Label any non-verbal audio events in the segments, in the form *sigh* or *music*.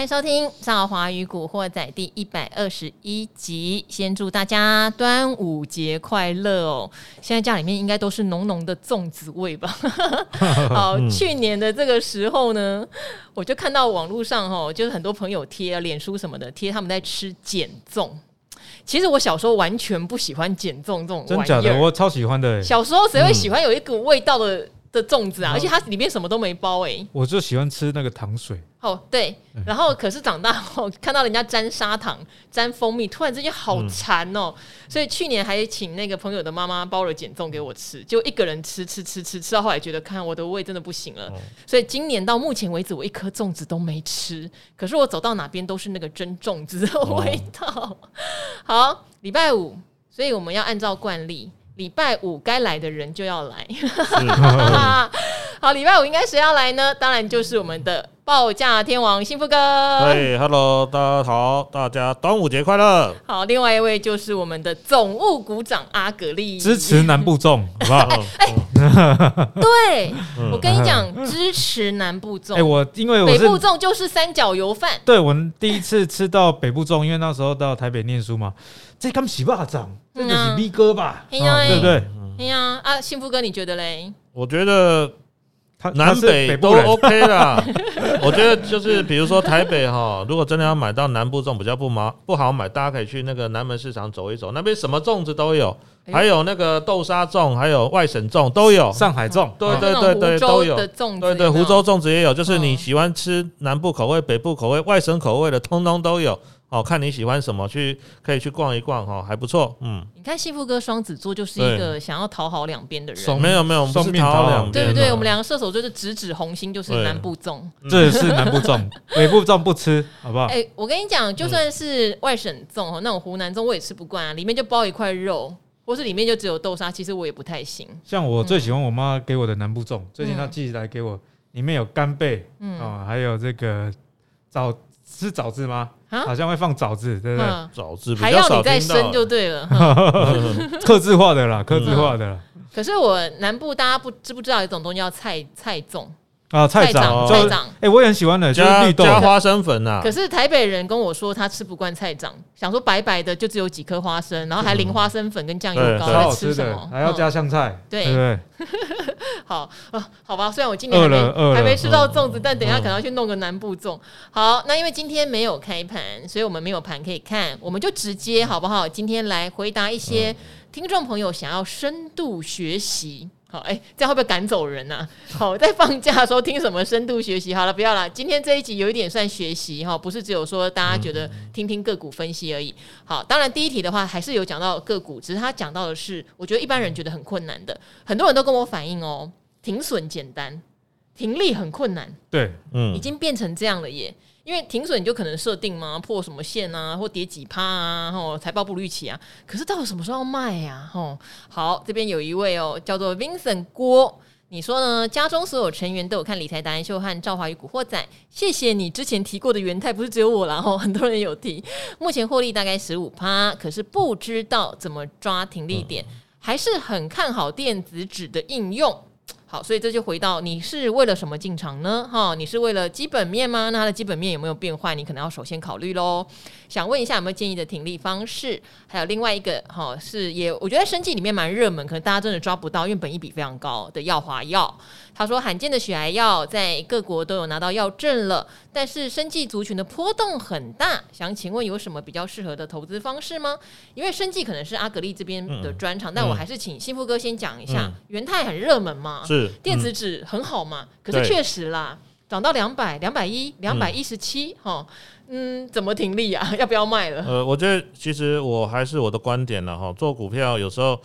欢迎收听《赵华与古惑仔》第一百二十一集。先祝大家端午节快乐哦！现在家里面应该都是浓浓的粽子味吧？*laughs* 好，去年的这个时候呢，我就看到网络上哦，就是很多朋友贴啊、脸书什么的贴，他们在吃碱粽。其实我小时候完全不喜欢碱粽这种，真假的？我超喜欢的。小时候谁会喜欢有一股味道的？的粽子啊，而且它里面什么都没包哎、欸，我就喜欢吃那个糖水。哦，对，然后可是长大后看到人家沾砂糖、*laughs* 沾蜂蜜，突然之间好馋哦、所以去年还请那个朋友的妈妈包了减粽给我吃，就一个人吃吃吃吃吃到后来觉得看我的胃真的不行了。哦、所以今年到目前为止，我一颗粽子都没吃。可是我走到哪边都是那个蒸粽子的味道。哦、*laughs* 好，礼拜五，所以我们要按照惯例。礼拜五该来的人就要来，是 *laughs* 好，礼拜五应该谁要来呢？当然就是我们的报价天王幸福哥。对，Hello，大家好，大家端午节快乐。好，另外一位就是我们的总务股长阿格力，支持南部粽，*laughs* 好不好？哎，对，我跟你讲，支持南部粽。哎，我因为我北部粽就是三角油饭。对，我们第一次吃到北部粽，因为那时候到台北念书嘛，这刚洗巴掌。这个是 B 哥吧？对不对？哎呀啊，幸福哥，你觉得嘞？我觉得南北都 OK 啦。*laughs* 我觉得就是比如说台北哈，如果真的要买到南部粽比较不麻不好买，大家可以去那个南门市场走一走，那边什么粽子都有，还有那个豆沙粽，还有外省粽都有，上海粽，对对对对都有。对对，湖州粽子也有，就是你喜欢吃南部口味、北部口味、外省口味的，通通都有。哦，看你喜欢什么，去可以去逛一逛哈，还不错。嗯，你看幸福哥双子座就是一个想要讨好两边的人。对没有没有，我们不是讨好两边。对对对，我们两个射手就是直指红心，就是南部粽。这是南部粽，北部粽不吃，好不好？哎，我跟你讲，就算是外省粽那种湖南粽我也吃不惯啊，里面就包一块肉，或是里面就只有豆沙，其实我也不太行。像我最喜欢我妈给我的南部粽，最近她寄来给我，里面有干贝，嗯啊，还有这个枣，是枣子吗？好像会放枣子，对不对？枣子还要你再生就对了，*laughs* *laughs* 刻字化的啦，刻字化的啦。可是我南部大家不知不知道有一种东西叫菜菜粽啊，菜长菜长，哎，我也很喜欢的，就是绿豆加花生粉呐。可是台北人跟我说他吃不惯菜长，想说白白的就只有几颗花生，然后还淋花生粉跟酱油膏，在吃什么？还要加香菜，对对。*laughs* 好啊，好吧，虽然我今年还没还没吃到粽子，但等一下可能要去弄个南部粽。好，那因为今天没有开盘，所以我们没有盘可以看，我们就直接好不好？今天来回答一些听众朋友想要深度学习。好，哎、欸，这样会不会赶走人呢、啊？好，在放假的时候听什么深度学习？好了，不要了。今天这一集有一点算学习哈，不是只有说大家觉得听听个股分析而已。好，当然第一题的话还是有讲到个股，只是他讲到的是我觉得一般人觉得很困难的，很多人都跟我反映哦，停损简单，停利很困难。对，嗯，已经变成这样了耶。因为停损你就可能设定嘛，破什么线啊，或跌几趴啊，吼，财报不预期啊。可是到底什么时候要卖呀？吼，好，这边有一位哦，叫做 Vincent 郭，你说呢？家中所有成员都有看理财达人秀和赵华与古惑仔，谢谢你之前提过的元太，不是只有我啦，吼 *laughs* 很多人有提。目前获利大概十五趴，可是不知道怎么抓停利点，还是很看好电子纸的应用。好，所以这就回到你是为了什么进场呢？哈，你是为了基本面吗？那它的基本面有没有变坏？你可能要首先考虑喽。想问一下有没有建议的停利方式？还有另外一个哈，是也我觉得生计里面蛮热门，可能大家真的抓不到，因为本益比非常高的药华药。他说罕见的血癌药在各国都有拿到药证了，但是生计族群的波动很大，想请问有什么比较适合的投资方式吗？因为生计可能是阿格力这边的专长，嗯、但我还是请幸福哥先讲一下。嗯、元泰很热门嘛，是电子纸很好嘛，嗯、可是确实啦，涨到两百、两百一、两百一十七，哈，嗯，怎么停利啊？*laughs* 要不要卖了？呃，我觉得其实我还是我的观点了哈，做股票有时候，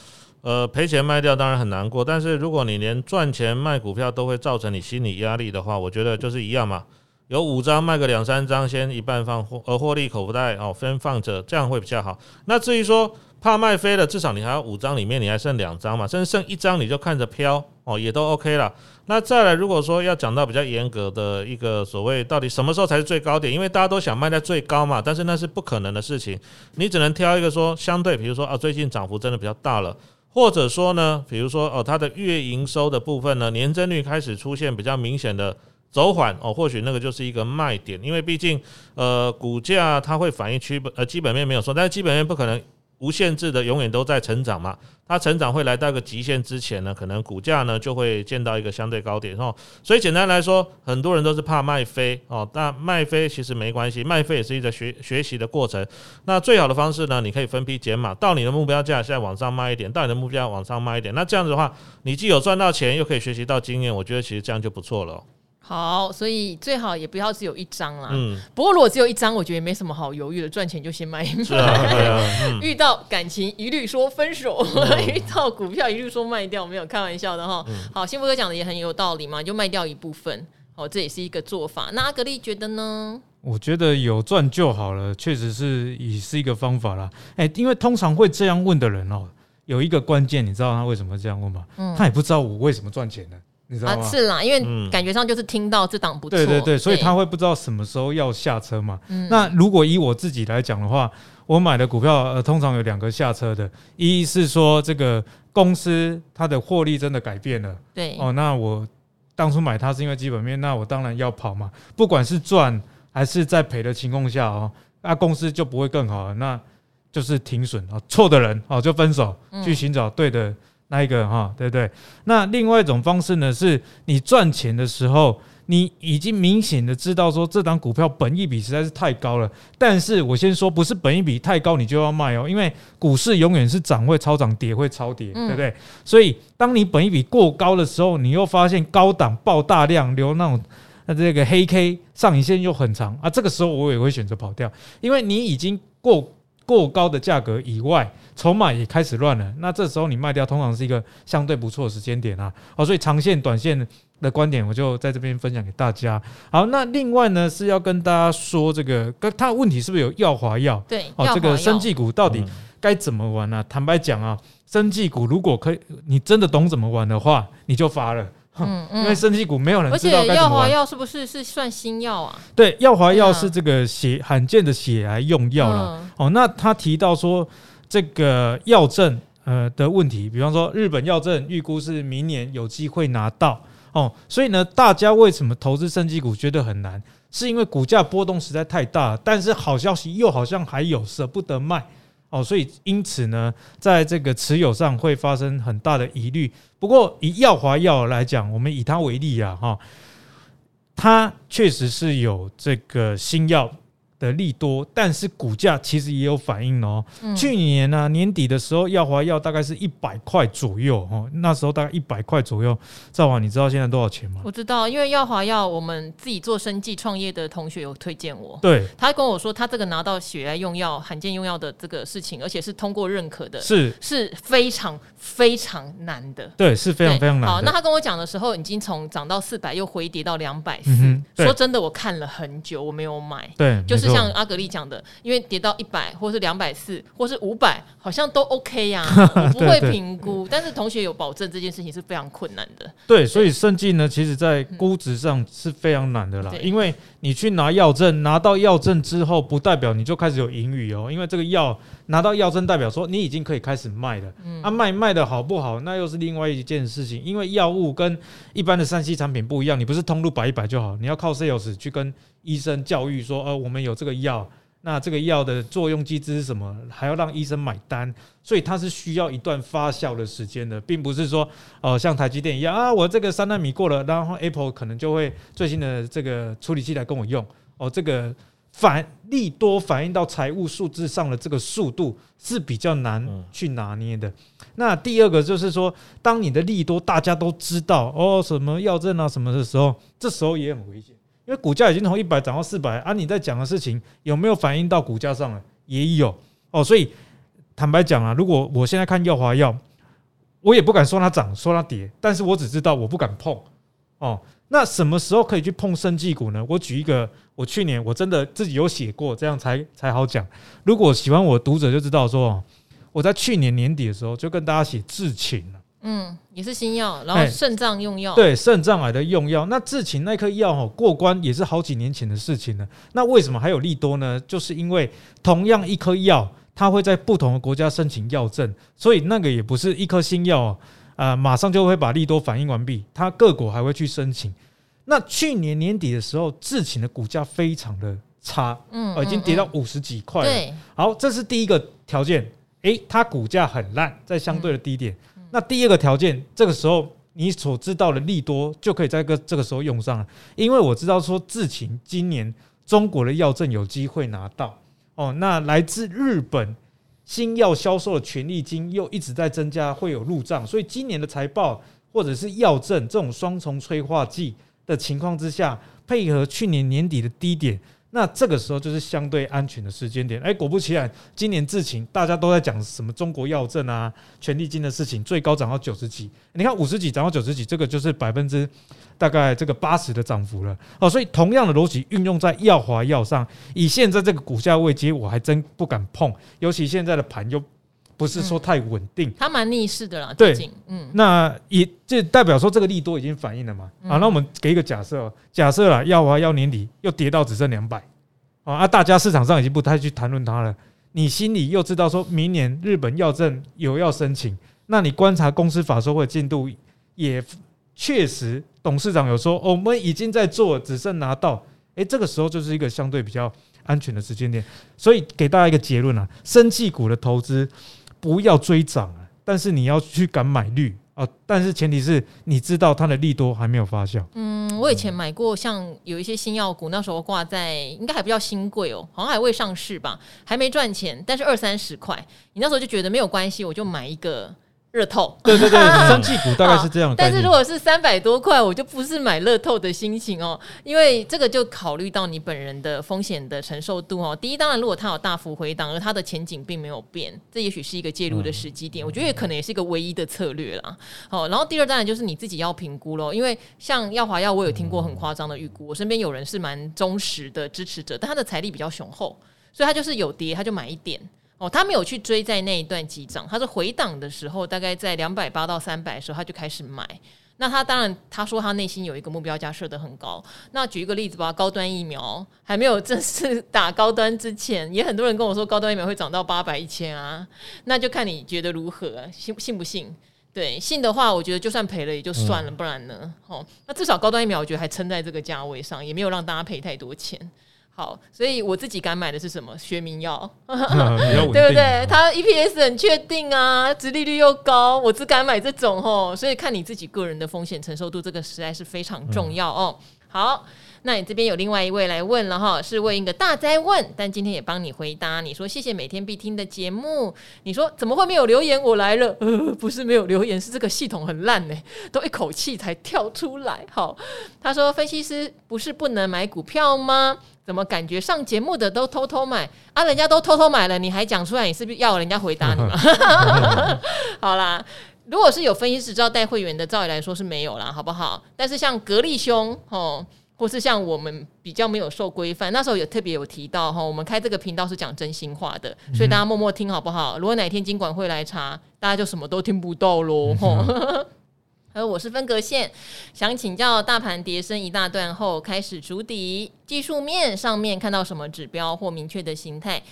呃，赔钱卖掉当然很难过，但是如果你连赚钱卖股票都会造成你心理压力的话，我觉得就是一样嘛，有五张卖个两三张，先一半放获，呃，获利口袋哦，分放着，这样会比较好。那至于说，怕卖飞了，至少你还有五张，里面你还剩两张嘛，甚至剩一张你就看着飘哦，也都 OK 了。那再来，如果说要讲到比较严格的一个所谓到底什么时候才是最高点，因为大家都想卖在最高嘛，但是那是不可能的事情，你只能挑一个说相对，比如说啊，最近涨幅真的比较大了，或者说呢，比如说哦，它的月营收的部分呢，年增率开始出现比较明显的走缓哦，或许那个就是一个卖点，因为毕竟呃股价它会反映基本呃基本面没有错，但是基本面不可能。无限制的永远都在成长嘛，它成长会来到一个极限之前呢，可能股价呢就会见到一个相对高点哦。所以简单来说，很多人都是怕卖飞哦，但卖飞其实没关系，卖飞也是一个学学习的过程。那最好的方式呢，你可以分批减码，到你的目标价现在往上卖一点，到你的目标往上卖一点。那这样子的话，你既有赚到钱，又可以学习到经验，我觉得其实这样就不错了。好，所以最好也不要只有一张啦。嗯，不过如果只有一张，我觉得也没什么好犹豫的，赚钱就先卖一卖。啊嗯、*laughs* 遇到感情一律说分手，嗯、*laughs* 遇到股票一律说卖掉，没有开玩笑的哈。嗯、好，幸福哥讲的也很有道理嘛，就卖掉一部分，哦，这也是一个做法。那阿格力觉得呢？我觉得有赚就好了，确实是也是一个方法啦。哎、欸，因为通常会这样问的人哦，有一个关键，你知道他为什么这样问吗？嗯，他也不知道我为什么赚钱呢。你知道吗？啊，是啦，因为感觉上就是听到这档不错，对对对，所以他会不知道什么时候要下车嘛。那如果以我自己来讲的话，我买的股票呃，通常有两个下车的，一是说这个公司它的获利真的改变了，对。哦，那我当初买它是因为基本面，那我当然要跑嘛，不管是赚还是在赔的情况下哦，那公司就不会更好了，那就是停损啊，错的人哦就分手，去寻找对的。那一个哈，对不对？那另外一种方式呢，是你赚钱的时候，你已经明显的知道说这档股票本益比实在是太高了。但是我先说，不是本益比太高你就要卖哦，因为股市永远是涨会超涨，跌会超跌，对不对？所以当你本益比过高的时候，你又发现高档爆大量留那种那这个黑 K 上影线又很长啊，这个时候我也会选择跑掉，因为你已经过。过高的价格以外，筹码也开始乱了。那这时候你卖掉，通常是一个相对不错的时间点啊。好，所以长线、短线的观点，我就在这边分享给大家。好，那另外呢是要跟大家说，这个它的问题是不是有药华药？对，哦，这个生技股到底该怎么玩呢？嗯、坦白讲啊，生技股如果可以，你真的懂怎么玩的话，你就发了。嗯，因为生技股没有人。而且药华药是不是是算新药啊？对，药华药是这个血罕见的血癌用药了。嗯、哦，那他提到说这个药证呃的问题，比方说日本药证预估是明年有机会拿到哦，所以呢，大家为什么投资生技股觉得很难？是因为股价波动实在太大，但是好消息又好像还有舍不得卖。哦，所以因此呢，在这个持有上会发生很大的疑虑。不过以耀华药来讲，我们以它为例啊，哈，它确实是有这个新药。的利多，但是股价其实也有反应哦。嗯、去年呢、啊、年底的时候，耀华药大概是一百块左右哦，那时候大概一百块左右。赵华，你知道现在多少钱吗？我知道，因为耀华药我们自己做生计创业的同学有推荐我，对，他跟我说他这个拿到血癌用药、罕见用药的这个事情，而且是通过认可的，是是非常非常难的，对，是非常非常难。好，那他跟我讲的时候，已经从涨到四百，又回跌到两百四。说真的，我看了很久，我没有买，对，就是。像阿格丽讲的，因为跌到一百，或是两百四，或是五百，好像都 OK 呀、*laughs* 不会评估。但是同学有保证，这件事情是非常困难的。对，所以生技呢，其实在估值上是非常难的啦。嗯、因为你去拿药证，拿到药证之后，不代表你就开始有盈余哦。因为这个药拿到药证，代表说你已经可以开始卖了。嗯、啊，卖卖的好不好，那又是另外一件事情。因为药物跟一般的三 C 产品不一样，你不是通路摆一摆就好，你要靠 sales 去跟。医生教育说：“呃，我们有这个药，那这个药的作用机制是什么？还要让医生买单，所以它是需要一段发酵的时间的，并不是说，呃，像台积电一样啊，我这个三纳米过了，然后 Apple 可能就会最新的这个处理器来跟我用。哦，这个反利多反映到财务数字上的这个速度是比较难去拿捏的。那第二个就是说，当你的利多大家都知道哦，什么药证啊什么的时候，这时候也很危险。”因为股价已经从一百涨到四百，啊，你在讲的事情有没有反映到股价上了？也有哦，所以坦白讲啊，如果我现在看药华药，我也不敢说它涨，说它跌，但是我只知道我不敢碰哦。那什么时候可以去碰生技股呢？我举一个，我去年我真的自己有写过，这样才才好讲。如果喜欢我读者就知道说，我在去年年底的时候就跟大家写智勤了。嗯，也是新药，然后肾脏用药，对肾脏癌的用药。那智勤那颗药哦，过关也是好几年前的事情了。那为什么还有利多呢？就是因为同样一颗药，它会在不同的国家申请药证，所以那个也不是一颗新药啊，马上就会把利多反应完毕。它各国还会去申请，那去年年底的时候，智勤的股价非常的差，嗯，已经跌到五十几块了。对，好，这是第一个条件，诶，它股价很烂，在相对的低点。那第二个条件，这个时候你所知道的利多就可以在个这个时候用上了，因为我知道说智勤今年中国的药证有机会拿到哦，那来自日本新药销售的权利金又一直在增加，会有入账，所以今年的财报或者是药证这种双重催化剂的情况之下，配合去年年底的低点。那这个时候就是相对安全的时间点。哎，果不其然，今年至情大家都在讲什么中国药证啊、权利金的事情，最高涨到九十几。你看五十几涨到九十几，这个就是百分之大概这个八十的涨幅了。哦，所以同样的逻辑运用在药华药上，以现在这个股价位阶，我还真不敢碰。尤其现在的盘又不是说太稳定，它蛮逆势的啦。对，嗯，那也就代表说这个利多已经反映了嘛。啊，那我们给一个假设，假设啦，药华要年底又跌到只剩两百。啊，大家市场上已经不太去谈论它了。你心里又知道说，明年日本药证有要申请，那你观察公司法说会进度，也确实董事长有说，我们已经在做，只剩拿到。诶，这个时候就是一个相对比较安全的时间点。所以给大家一个结论啊，生技股的投资不要追涨啊，但是你要去敢买绿。啊！但是前提是你知道它的利多还没有发酵。嗯，我以前买过，像有一些新药股，那时候挂在应该还比较新贵哦，好像还未上市吧，还没赚钱，但是二三十块，你那时候就觉得没有关系，我就买一个。乐透，对对对，三季 *laughs* 股大概是这样。但是如果是三百多块，我就不是买乐透的心情哦，因为这个就考虑到你本人的风险的承受度哦。第一，当然如果它有大幅回档，而它的前景并没有变，这也许是一个介入的时机点。我觉得也可能也是一个唯一的策略啦。好，然后第二当然就是你自己要评估喽，因为像耀华药，我有听过很夸张的预估，我身边有人是蛮忠实的支持者，但他的财力比较雄厚，所以他就是有跌他就买一点。哦，他没有去追在那一段急涨，他是回档的时候，大概在两百八到三百的时候，他就开始买。那他当然他说他内心有一个目标价设得很高。那举一个例子吧，高端疫苗还没有正式 *laughs* 打高端之前，也很多人跟我说高端疫苗会涨到八百一千啊，那就看你觉得如何，信信不信？对，信的话，我觉得就算赔了也就算了，不然呢？哦，那至少高端疫苗我觉得还撑在这个价位上，也没有让大家赔太多钱。好，所以我自己敢买的是什么？学名药，*laughs* 对不对？它 EPS 很确定啊，殖利率又高，我只敢买这种哦。所以看你自己个人的风险承受度，这个实在是非常重要哦。好。那你这边有另外一位来问了哈，是问一个大灾问，但今天也帮你回答。你说谢谢每天必听的节目。你说怎么会没有留言？我来了，呃，*laughs* 不是没有留言，是这个系统很烂呢，*laughs* 都一口气才跳出来。好，他说分析师不是不能买股票吗？怎么感觉上节目的都偷偷买啊？人家都偷偷买了，你还讲出来，你是不是要人家回答你吗？*laughs* 好啦，如果是有分析师知道带会员的，照理来说是没有啦，好不好？但是像格力兄哦。或是像我们比较没有受规范，那时候有特别有提到哈，我们开这个频道是讲真心话的，所以大家默默听好不好？如果哪天金管会来查，大家就什么都听不到喽。而我是分隔线，想请教大盘跌深一大段后开始筑底，技术面上面看到什么指标或明确的形态，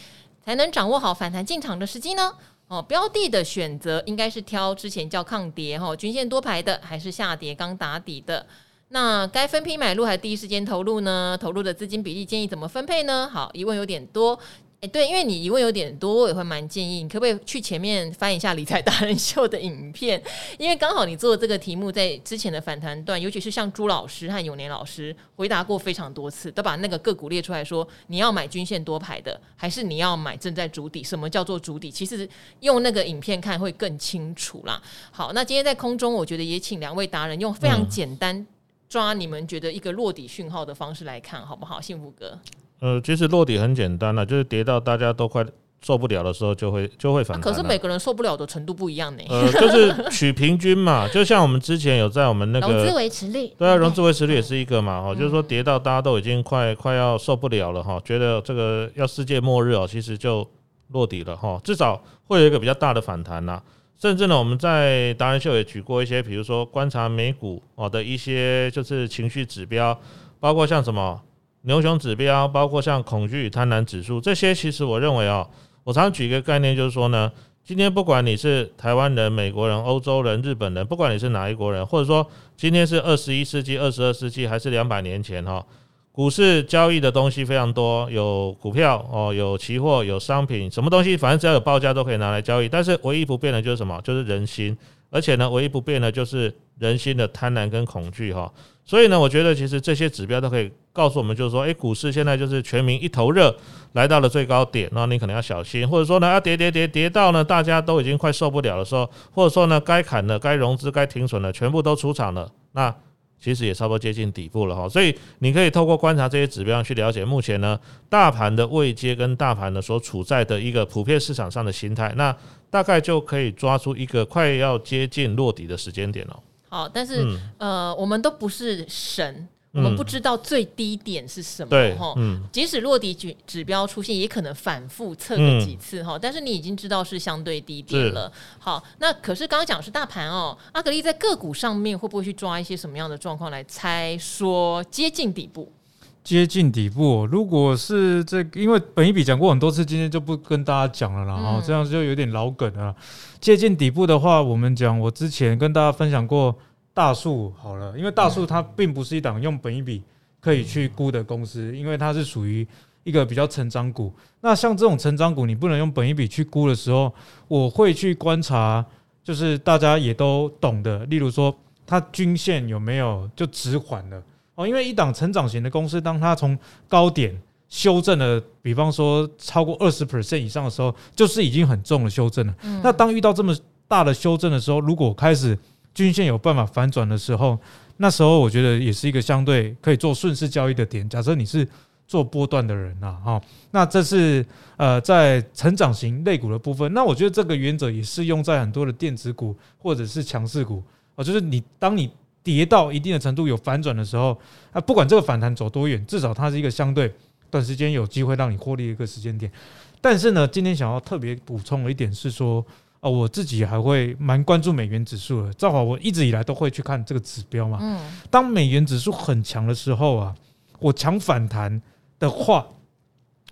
才能掌握好反弹进场的时机呢？哦，标的的选择应该是挑之前叫抗跌哈，均线多排的，还是下跌刚打底的？那该分批买入还是第一时间投入呢？投入的资金比例建议怎么分配呢？好，疑问有点多，诶，对，因为你疑问有点多，我也会蛮建议你可不可以去前面翻一下理财达人秀的影片，因为刚好你做这个题目在之前的反弹段，尤其是像朱老师和永年老师回答过非常多次，都把那个个股列出来说，你要买均线多排的，还是你要买正在主底？什么叫做主底？其实用那个影片看会更清楚啦。好，那今天在空中，我觉得也请两位达人用非常简单、嗯。抓你们觉得一个落底讯号的方式来看好不好？幸福哥，呃，其实落底很简单了，就是跌到大家都快受不了的时候，就会就会反弹。可是每个人受不了的程度不一样呢。呃，就是取平均嘛，就像我们之前有在我们那个融资维持率，对啊，融资维持率也是一个嘛，哈、嗯，就是说跌到大家都已经快快要受不了了哈，觉得这个要世界末日哦，其实就落底了哈，至少会有一个比较大的反弹呐。甚至呢，我们在达人秀也举过一些，比如说观察美股哦的一些就是情绪指标，包括像什么牛熊指标，包括像恐惧与贪婪指数这些。其实我认为啊，我常举一个概念，就是说呢，今天不管你是台湾人、美国人、欧洲人、日本人，不管你是哪一国人，或者说今天是二十一世纪、二十二世纪，还是两百年前哈，股市交易的东西非常多，有股票哦，有期货，有商品，什么东西反正只要有报价都可以拿来交易。但是唯一不变的就是什么？就是人心。而且呢，唯一不变的就是人心的贪婪跟恐惧哈，所以呢，我觉得其实这些指标都可以告诉我们，就是说，诶，股市现在就是全民一头热，来到了最高点，那你可能要小心，或者说呢，要跌跌跌跌到呢，大家都已经快受不了的时候，或者说呢，该砍的、该融资、该停损的，全部都出场了，那。其实也差不多接近底部了哈，所以你可以透过观察这些指标去了解目前呢大盘的位阶跟大盘呢所处在的一个普遍市场上的形态，那大概就可以抓出一个快要接近落底的时间点了。好，但是、嗯、呃，我们都不是神。我们不知道最低点是什么，哈，嗯，即使落地指指标出现，也可能反复测个几次哈。但是你已经知道是相对低点了。好，那可是刚刚讲的是大盘哦，阿格力在个股上面会不会去抓一些什么样的状况来猜说接近底部？接近底部，如果是这个，因为本一笔讲过很多次，今天就不跟大家讲了啦。哦，这样就有点老梗了。接近底部的话，我们讲，我之前跟大家分享过。大树好了，因为大树它并不是一档用本一笔可以去估的公司，因为它是属于一个比较成长股。那像这种成长股，你不能用本一笔去估的时候，我会去观察，就是大家也都懂的，例如说它均线有没有就止缓了哦。因为一档成长型的公司，当它从高点修正了，比方说超过二十 percent 以上的时候，就是已经很重的修正了。那当遇到这么大的修正的时候，如果开始均线有办法反转的时候，那时候我觉得也是一个相对可以做顺势交易的点。假设你是做波段的人呐，哈，那这是呃在成长型类股的部分。那我觉得这个原则也适用在很多的电子股或者是强势股啊，就是你当你跌到一定的程度有反转的时候，啊，不管这个反弹走多远，至少它是一个相对短时间有机会让你获利的一个时间点。但是呢，今天想要特别补充的一点是说。啊，我自己还会蛮关注美元指数的。正好我一直以来都会去看这个指标嘛。嗯。当美元指数很强的时候啊，我强反弹的话，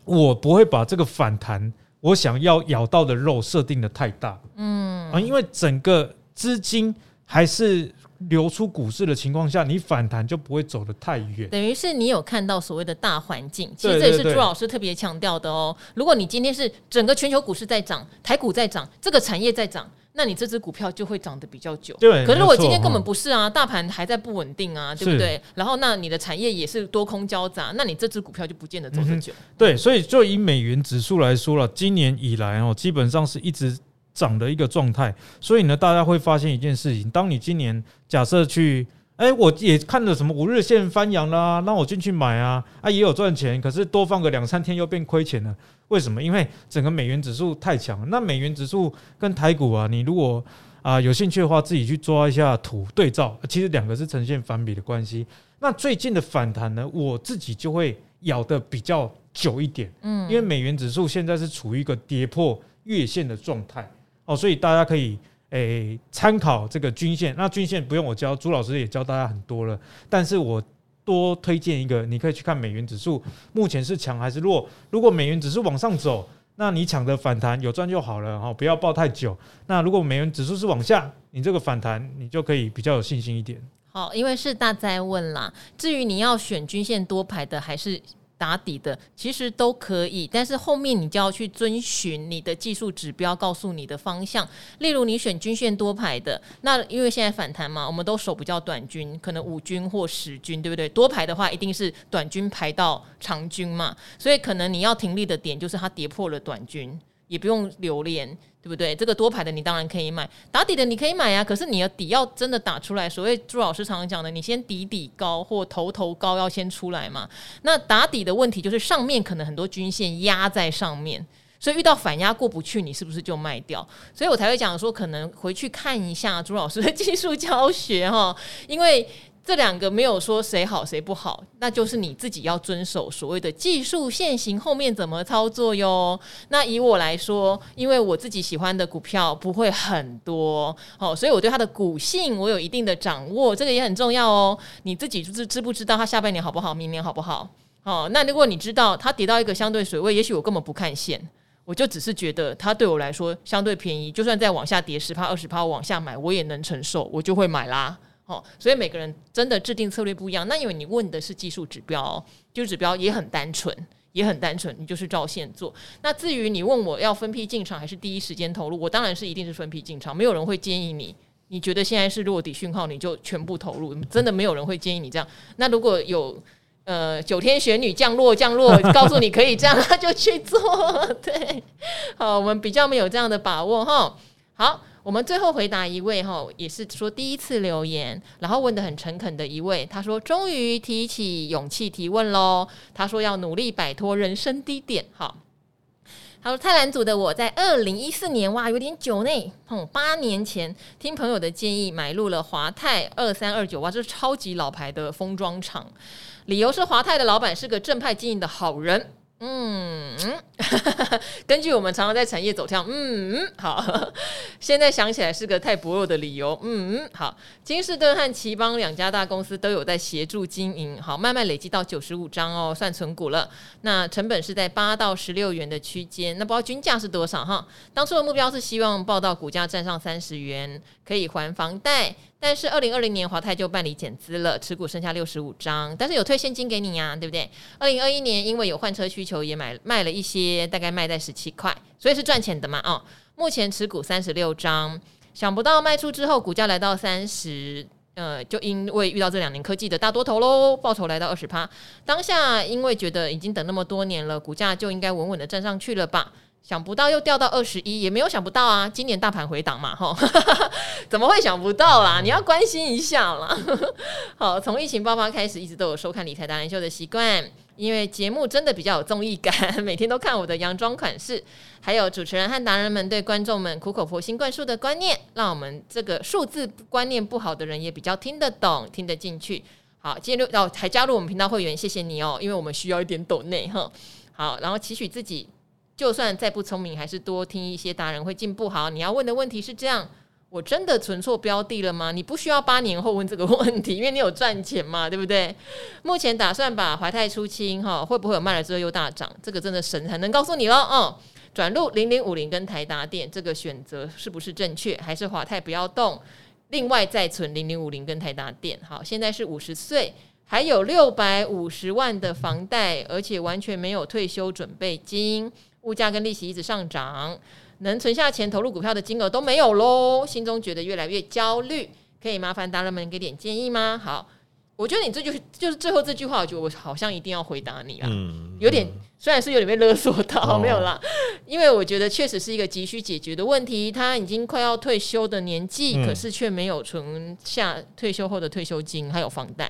我不会把这个反弹我想要咬到的肉设定的太大。嗯。啊，因为整个资金还是。流出股市的情况下，你反弹就不会走得太远。等于是你有看到所谓的大环境，其实这也是朱老师特别强调的哦。如果你今天是整个全球股市在涨，台股在涨，这个产业在涨，那你这只股票就会涨得比较久。对。可是如果今天根本不是啊，大盘还在不稳定啊，对不对？然后那你的产业也是多空交杂，那你这只股票就不见得走得久。对，所以就以美元指数来说了，今年以来哦，基本上是一直。涨的一个状态，所以呢，大家会发现一件事情：当你今年假设去，哎、欸，我也看了什么五日线翻阳啦，让我进去买啊，啊，也有赚钱，可是多放个两三天又变亏钱了。为什么？因为整个美元指数太强。那美元指数跟台股啊，你如果啊有兴趣的话，自己去抓一下图对照，其实两个是呈现反比的关系。那最近的反弹呢，我自己就会咬得比较久一点，嗯，因为美元指数现在是处于一个跌破月线的状态。哦，所以大家可以诶参考这个均线。那均线不用我教，朱老师也教大家很多了。但是我多推荐一个，你可以去看美元指数目前是强还是弱。如果美元指数往上走，那你抢的反弹有赚就好了哈，不要抱太久。那如果美元指数是往下，你这个反弹你就可以比较有信心一点。好，因为是大哉问啦。至于你要选均线多排的还是？打底的其实都可以，但是后面你就要去遵循你的技术指标告诉你的方向。例如你选均线多排的，那因为现在反弹嘛，我们都手比较短均，可能五均或十均，对不对？多排的话一定是短均排到长均嘛，所以可能你要停利的点就是它跌破了短均，也不用留恋。对不对？这个多排的你当然可以买，打底的你可以买啊。可是你的底要真的打出来，所谓朱老师常常讲的，你先底底高或头头高要先出来嘛。那打底的问题就是上面可能很多均线压在上面，所以遇到反压过不去，你是不是就卖掉？所以我才会讲说，可能回去看一下朱老师的技术教学哈，因为。这两个没有说谁好谁不好，那就是你自己要遵守所谓的技术线型后面怎么操作哟。那以我来说，因为我自己喜欢的股票不会很多，哦，所以我对它的股性我有一定的掌握，这个也很重要哦。你自己知知不知道它下半年好不好，明年好不好？哦，那如果你知道它跌到一个相对水位，也许我根本不看线。我就只是觉得它对我来说相对便宜，就算再往下跌十趴二十趴，往下买我也能承受，我就会买啦。哦，所以每个人真的制定策略不一样。那因为你问的是技术指标，技术指标也很单纯，也很单纯，你就是照线做。那至于你问我要分批进场还是第一时间投入，我当然是一定是分批进场，没有人会建议你。你觉得现在是落底讯号，你就全部投入，真的没有人会建议你这样。那如果有呃九天玄女降落降落，告诉你可以这样，那就去做。*laughs* 对，好，我们比较没有这样的把握哈。好，我们最后回答一位哈，也是说第一次留言，然后问得很诚恳的一位，他说终于提起勇气提问喽。他说要努力摆脱人生低点，好。他说：“泰兰组的我在二零一四年，哇，有点久呢。嗯，八年前听朋友的建议买入了华泰二三二九，哇，这是超级老牌的封装厂。理由是华泰的老板是个正派经营的好人。”嗯，*laughs* 根据我们常常在产业走跳，嗯嗯，好，现在想起来是个太薄弱的理由，嗯嗯，好，金士顿和奇邦两家大公司都有在协助经营，好，慢慢累积到九十五张哦，算存股了。那成本是在八到十六元的区间，那不知道均价是多少哈？当初的目标是希望报到股价站上三十元，可以还房贷。但是二零二零年华泰就办理减资了，持股剩下六十五张，但是有退现金给你呀、对不对？二零二一年因为有换车需求，也买卖了一些，大概卖在十七块，所以是赚钱的嘛啊、哦。目前持股三十六张，想不到卖出之后股价来到三十，呃，就因为遇到这两年科技的大多头喽，报酬来到二十趴。当下因为觉得已经等那么多年了，股价就应该稳稳的站上去了吧。想不到又掉到二十一，也没有想不到啊！今年大盘回档嘛，哈，*laughs* 怎么会想不到啦？你要关心一下啦。*laughs* 好，从疫情爆发开始，一直都有收看理财达人秀的习惯，因为节目真的比较有综艺感，*laughs* 每天都看我的洋装款式，还有主持人和达人们对观众们苦口婆心灌输的观念，让我们这个数字观念不好的人也比较听得懂、听得进去。好，今天哦，还加入我们频道会员，谢谢你哦，因为我们需要一点抖内哈。好，然后期许自己。就算再不聪明，还是多听一些达人会进步。好，你要问的问题是这样：我真的存错标的了吗？你不需要八年后问这个问题，因为你有赚钱嘛，*laughs* 对不对？目前打算把华泰出清，哈，会不会有卖了之后又大涨？这个真的神才能告诉你喽。嗯，转入零零五零跟台达电，这个选择是不是正确？还是华泰不要动？另外再存零零五零跟台达电。好，现在是五十岁，还有六百五十万的房贷，而且完全没有退休准备金。物价跟利息一直上涨，能存下钱投入股票的金额都没有喽，心中觉得越来越焦虑，可以麻烦大人们给点建议吗？好，我觉得你这句就是最后这句话，我觉得我好像一定要回答你啦，嗯，有点虽然是有点被勒索到，哦、没有啦，因为我觉得确实是一个急需解决的问题，他已经快要退休的年纪，嗯、可是却没有存下退休后的退休金，还有房贷。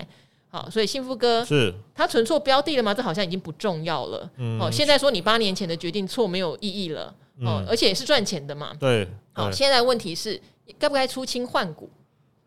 好，所以幸福哥是他存错标的了吗？这好像已经不重要了。嗯，哦，现在说你八年前的决定错没有意义了。哦，嗯、而且也是赚钱的嘛。对。好，现在问题是该不该出清换股？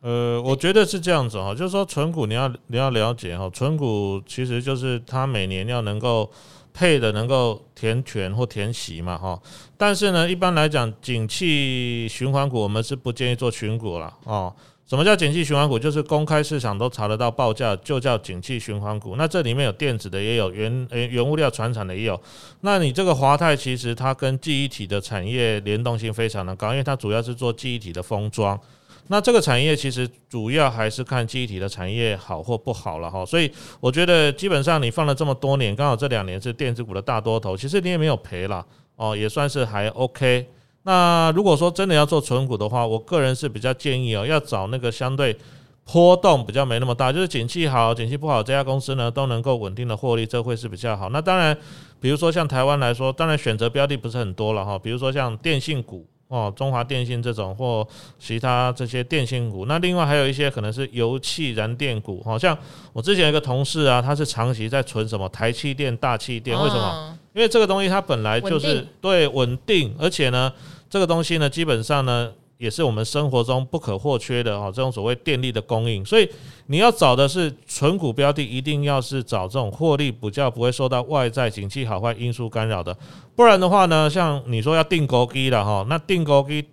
呃，我觉得是这样子哈，就是说存股你要你要了解哈，存股其实就是它每年要能够配的能够填权或填息嘛哈。但是呢，一般来讲，景气循环股我们是不建议做群股了哦。什么叫景气循环股？就是公开市场都查得到报价，就叫景气循环股。那这里面有电子的，也有原呃原物料、传产的也有。那你这个华泰其实它跟记忆体的产业联动性非常的高，因为它主要是做记忆体的封装。那这个产业其实主要还是看记忆体的产业好或不好了哈。所以我觉得基本上你放了这么多年，刚好这两年是电子股的大多头，其实你也没有赔了哦，也算是还 OK。那如果说真的要做存股的话，我个人是比较建议哦，要找那个相对波动比较没那么大，就是景气好、景气不好，这家公司呢都能够稳定的获利，这会是比较好。那当然，比如说像台湾来说，当然选择标的不是很多了哈，比如说像电信股哦，中华电信这种或其他这些电信股。那另外还有一些可能是油气燃电股，好像我之前有一个同事啊，他是长期在存什么台气电、大气电，为什么？因为这个东西它本来就是对稳定，而且呢。这个东西呢，基本上呢，也是我们生活中不可或缺的哦。这种所谓电力的供应，所以你要找的是纯股标的，一定要是找这种获利比较不会受到外在景气好坏因素干扰的。不然的话呢，像你说要定高低了哈，那定高低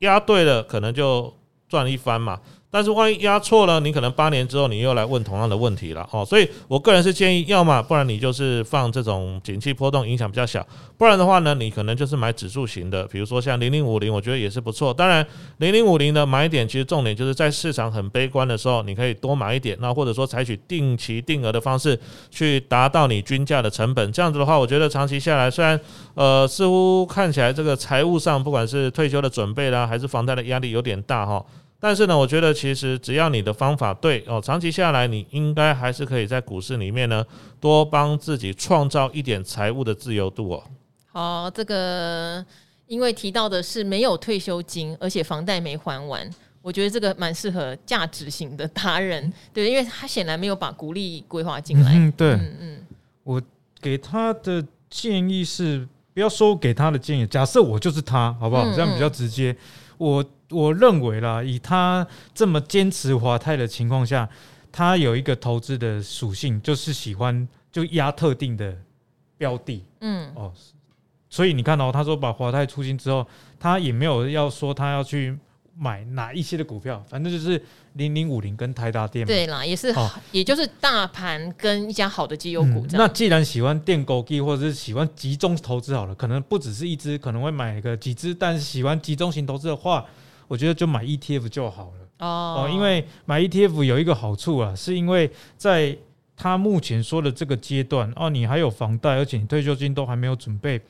压对了，可能就赚一番嘛。但是万一压错了，你可能八年之后你又来问同样的问题了哦。所以我个人是建议，要么不然你就是放这种景气波动影响比较小，不然的话呢，你可能就是买指数型的，比如说像零零五零，我觉得也是不错。当然，零零五零的买点其实重点就是在市场很悲观的时候，你可以多买一点，那或者说采取定期定额的方式去达到你均价的成本。这样子的话，我觉得长期下来，虽然呃似乎看起来这个财务上不管是退休的准备啦，还是房贷的压力有点大哈。但是呢，我觉得其实只要你的方法对哦，长期下来你应该还是可以在股市里面呢，多帮自己创造一点财务的自由度哦。好，这个因为提到的是没有退休金，而且房贷没还完，我觉得这个蛮适合价值型的达人，*laughs* 对，因为他显然没有把鼓励规划进来。嗯，对，嗯嗯，我给他的建议是不要说给他的建议，假设我就是他，好不好？这样比较直接。我。我认为啦，以他这么坚持华泰的情况下，他有一个投资的属性，就是喜欢就压特定的标的，嗯，哦，所以你看到、哦、他说把华泰出清之后，他也没有要说他要去买哪一些的股票，反正就是零零五零跟台达电，对啦，也是，哦、也就是大盘跟一家好的绩优股、嗯。那既然喜欢电狗机或者是喜欢集中投资好了，可能不只是一只，可能会买个几只，但是喜欢集中型投资的话。我觉得就买 ETF 就好了哦，因为买 ETF 有一个好处啊，是因为在他目前说的这个阶段哦，你还有房贷，而且你退休金都还没有准备，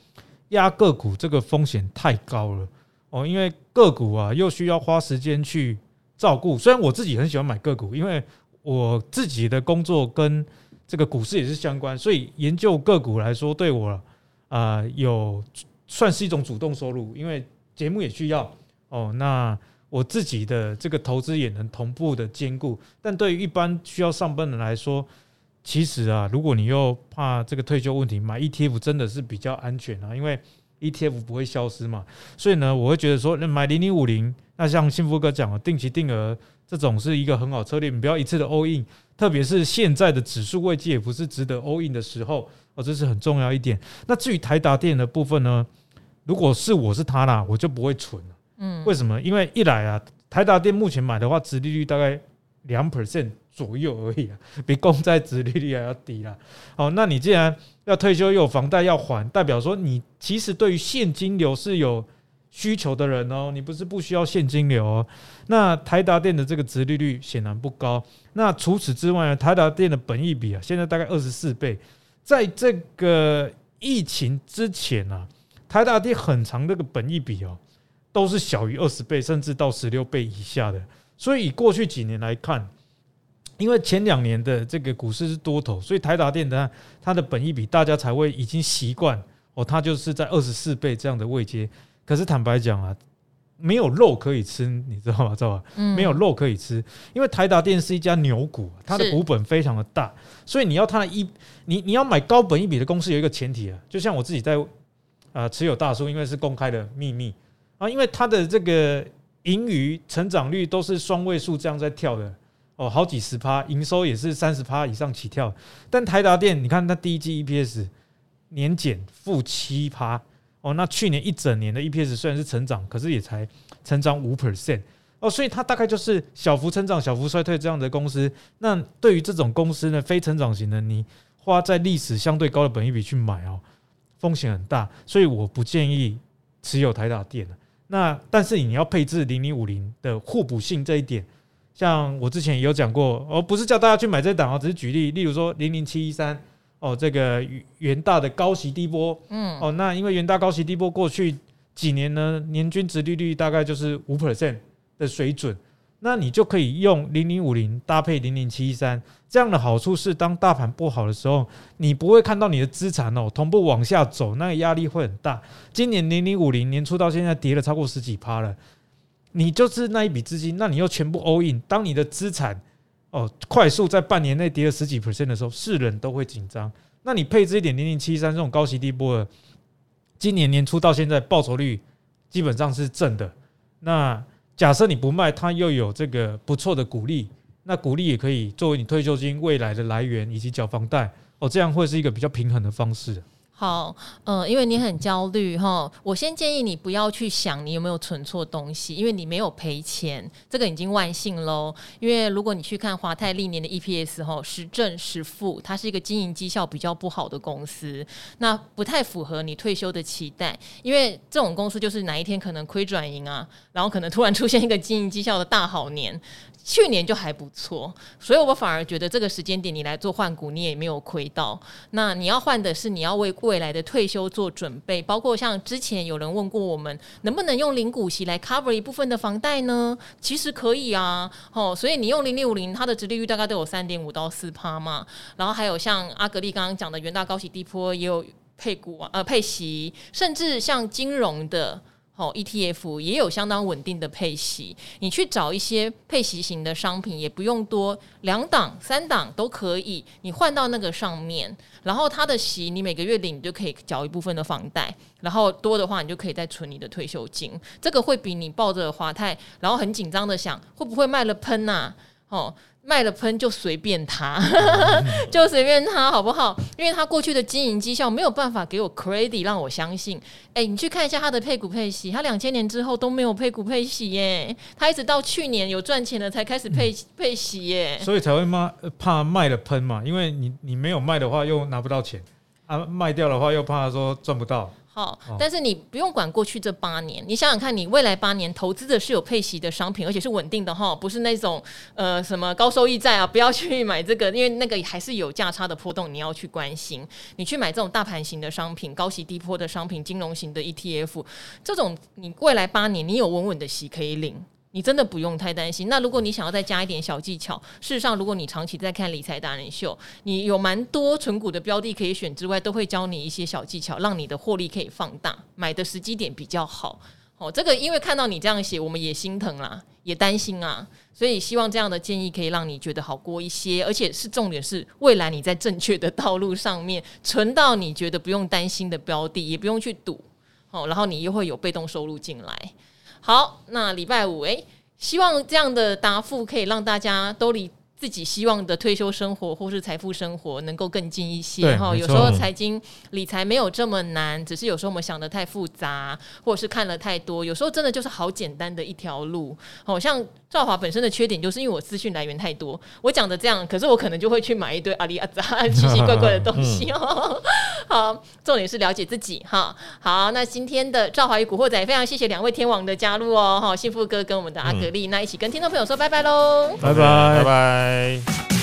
压个股这个风险太高了哦，因为个股啊又需要花时间去照顾。虽然我自己很喜欢买个股，因为我自己的工作跟这个股市也是相关，所以研究个股来说，对我啊、呃、有算是一种主动收入，因为节目也需要。哦，那我自己的这个投资也能同步的兼顾，但对于一般需要上班的人来说，其实啊，如果你又怕这个退休问题，买 ETF 真的是比较安全啊，因为 ETF 不会消失嘛，所以呢，我会觉得说，那买零零五零，那像幸福哥讲的定期定额这种是一个很好策略，你不要一次的 all in，特别是现在的指数位阶也不是值得 all in 的时候，哦，这是很重要一点。那至于台达电的部分呢，如果是我是他啦，我就不会存了。嗯，为什么？因为一来啊，台达电目前买的话，殖利率大概两 percent 左右而已啊，*laughs* 比公债殖利率还要低啦。好，那你既然要退休又有房贷要还，代表说你其实对于现金流是有需求的人哦，你不是不需要现金流哦。那台达电的这个殖利率显然不高。那除此之外呢，台达电的本益比啊，现在大概二十四倍，在这个疫情之前啊，台达电很长这个本益比哦。都是小于二十倍，甚至到十六倍以下的。所以以过去几年来看，因为前两年的这个股市是多头，所以台达电的它的本益比大家才会已经习惯哦，它就是在二十四倍这样的位阶。可是坦白讲啊，没有肉可以吃，你知道吗？知道吧？没有肉可以吃，因为台达电是一家牛股，它的股本非常的大，所以你要它的一，你你要买高本益比的公司有一个前提啊，就像我自己在啊持有大叔，因为是公开的秘密。啊，因为它的这个盈余成长率都是双位数这样在跳的哦，好几十趴，营收也是三十趴以上起跳。但台达电，你看它第一季 EPS 年减负七趴哦，那去年一整年的 EPS 虽然是成长，可是也才成长五 percent 哦，所以它大概就是小幅成长、小幅衰退这样的公司。那对于这种公司呢，非成长型的，你花在历史相对高的本益比去买哦，风险很大，所以我不建议持有台达电的。那但是你要配置零零五零的互补性这一点，像我之前也有讲过，而不是叫大家去买这档哦，只是举例，例如说零零七一三哦，这个元大的高息低波，嗯，哦，那因为元大高息低波过去几年呢，年均值利率大概就是五 percent 的水准。那你就可以用零零五零搭配零零七一三，这样的好处是，当大盘不好的时候，你不会看到你的资产哦同步往下走，那个压力会很大。今年零零五零年初到现在跌了超过十几趴了，你就是那一笔资金，那你又全部 all in，当你的资产哦快速在半年内跌了十几 percent 的时候，是人都会紧张。那你配置一点零零七三这种高息低波的，今年年初到现在报酬率基本上是正的，那。假设你不卖，它又有这个不错的鼓励，那鼓励也可以作为你退休金未来的来源以及缴房贷哦，这样会是一个比较平衡的方式。好，呃，因为你很焦虑哈，我先建议你不要去想你有没有存错东西，因为你没有赔钱，这个已经万幸喽。因为如果你去看华泰历年的 EPS 哈，时正时负，它是一个经营绩效比较不好的公司，那不太符合你退休的期待。因为这种公司就是哪一天可能亏转盈啊，然后可能突然出现一个经营绩效的大好年。去年就还不错，所以我反而觉得这个时间点你来做换股，你也没有亏到。那你要换的是你要为未来的退休做准备，包括像之前有人问过我们，能不能用零股息来 cover 一部分的房贷呢？其实可以啊，哦，所以你用零零五零，它的殖利率大概都有三点五到四趴嘛。然后还有像阿格力刚刚讲的元大高息低波也有配股啊，呃配息，甚至像金融的。哦，ETF 也有相当稳定的配息，你去找一些配息型的商品，也不用多，两档、三档都可以，你换到那个上面，然后它的息你每个月领，你就可以缴一部分的房贷，然后多的话，你就可以再存你的退休金，这个会比你抱着华泰，然后很紧张的想会不会卖了喷呐、啊，哦。卖了喷就随便他，*laughs* 就随便他好不好？因为他过去的经营绩效没有办法给我 credit 让我相信。哎、欸，你去看一下他的配股配息，他两千年之后都没有配股配息耶，他一直到去年有赚钱了才开始配配息耶。所以才会骂怕卖了喷嘛，因为你你没有卖的话又拿不到钱，啊卖掉的话又怕说赚不到。好，但是你不用管过去这八年，你想想看，你未来八年投资的是有配息的商品，而且是稳定的哈，不是那种呃什么高收益债啊，不要去买这个，因为那个还是有价差的波动，你要去关心。你去买这种大盘型的商品、高息低波的商品、金融型的 ETF，这种你未来八年你有稳稳的息可以领。你真的不用太担心。那如果你想要再加一点小技巧，事实上，如果你长期在看理财达人秀，你有蛮多存股的标的可以选之外，都会教你一些小技巧，让你的获利可以放大，买的时机点比较好。哦，这个因为看到你这样写，我们也心疼啦，也担心啊，所以希望这样的建议可以让你觉得好过一些，而且是重点是未来你在正确的道路上面存到你觉得不用担心的标的，也不用去赌，哦，然后你又会有被动收入进来。好，那礼拜五，诶，希望这样的答复可以让大家都理自己希望的退休生活或是财富生活能够更近一些哈。有时候财经理财没有这么难，只是有时候我们想的太复杂，或者是看了太多。有时候真的就是好简单的一条路。好像赵华本身的缺点就是因为我资讯来源太多，我讲的这样，可是我可能就会去买一堆阿里阿杂奇奇怪怪的东西哦。好，重点是了解自己哈。好，那今天的赵华与古惑仔非常谢谢两位天王的加入哦。哈，幸福哥跟我们的阿格力，嗯、那一起跟听众朋友说拜拜喽，拜拜拜拜。Bye.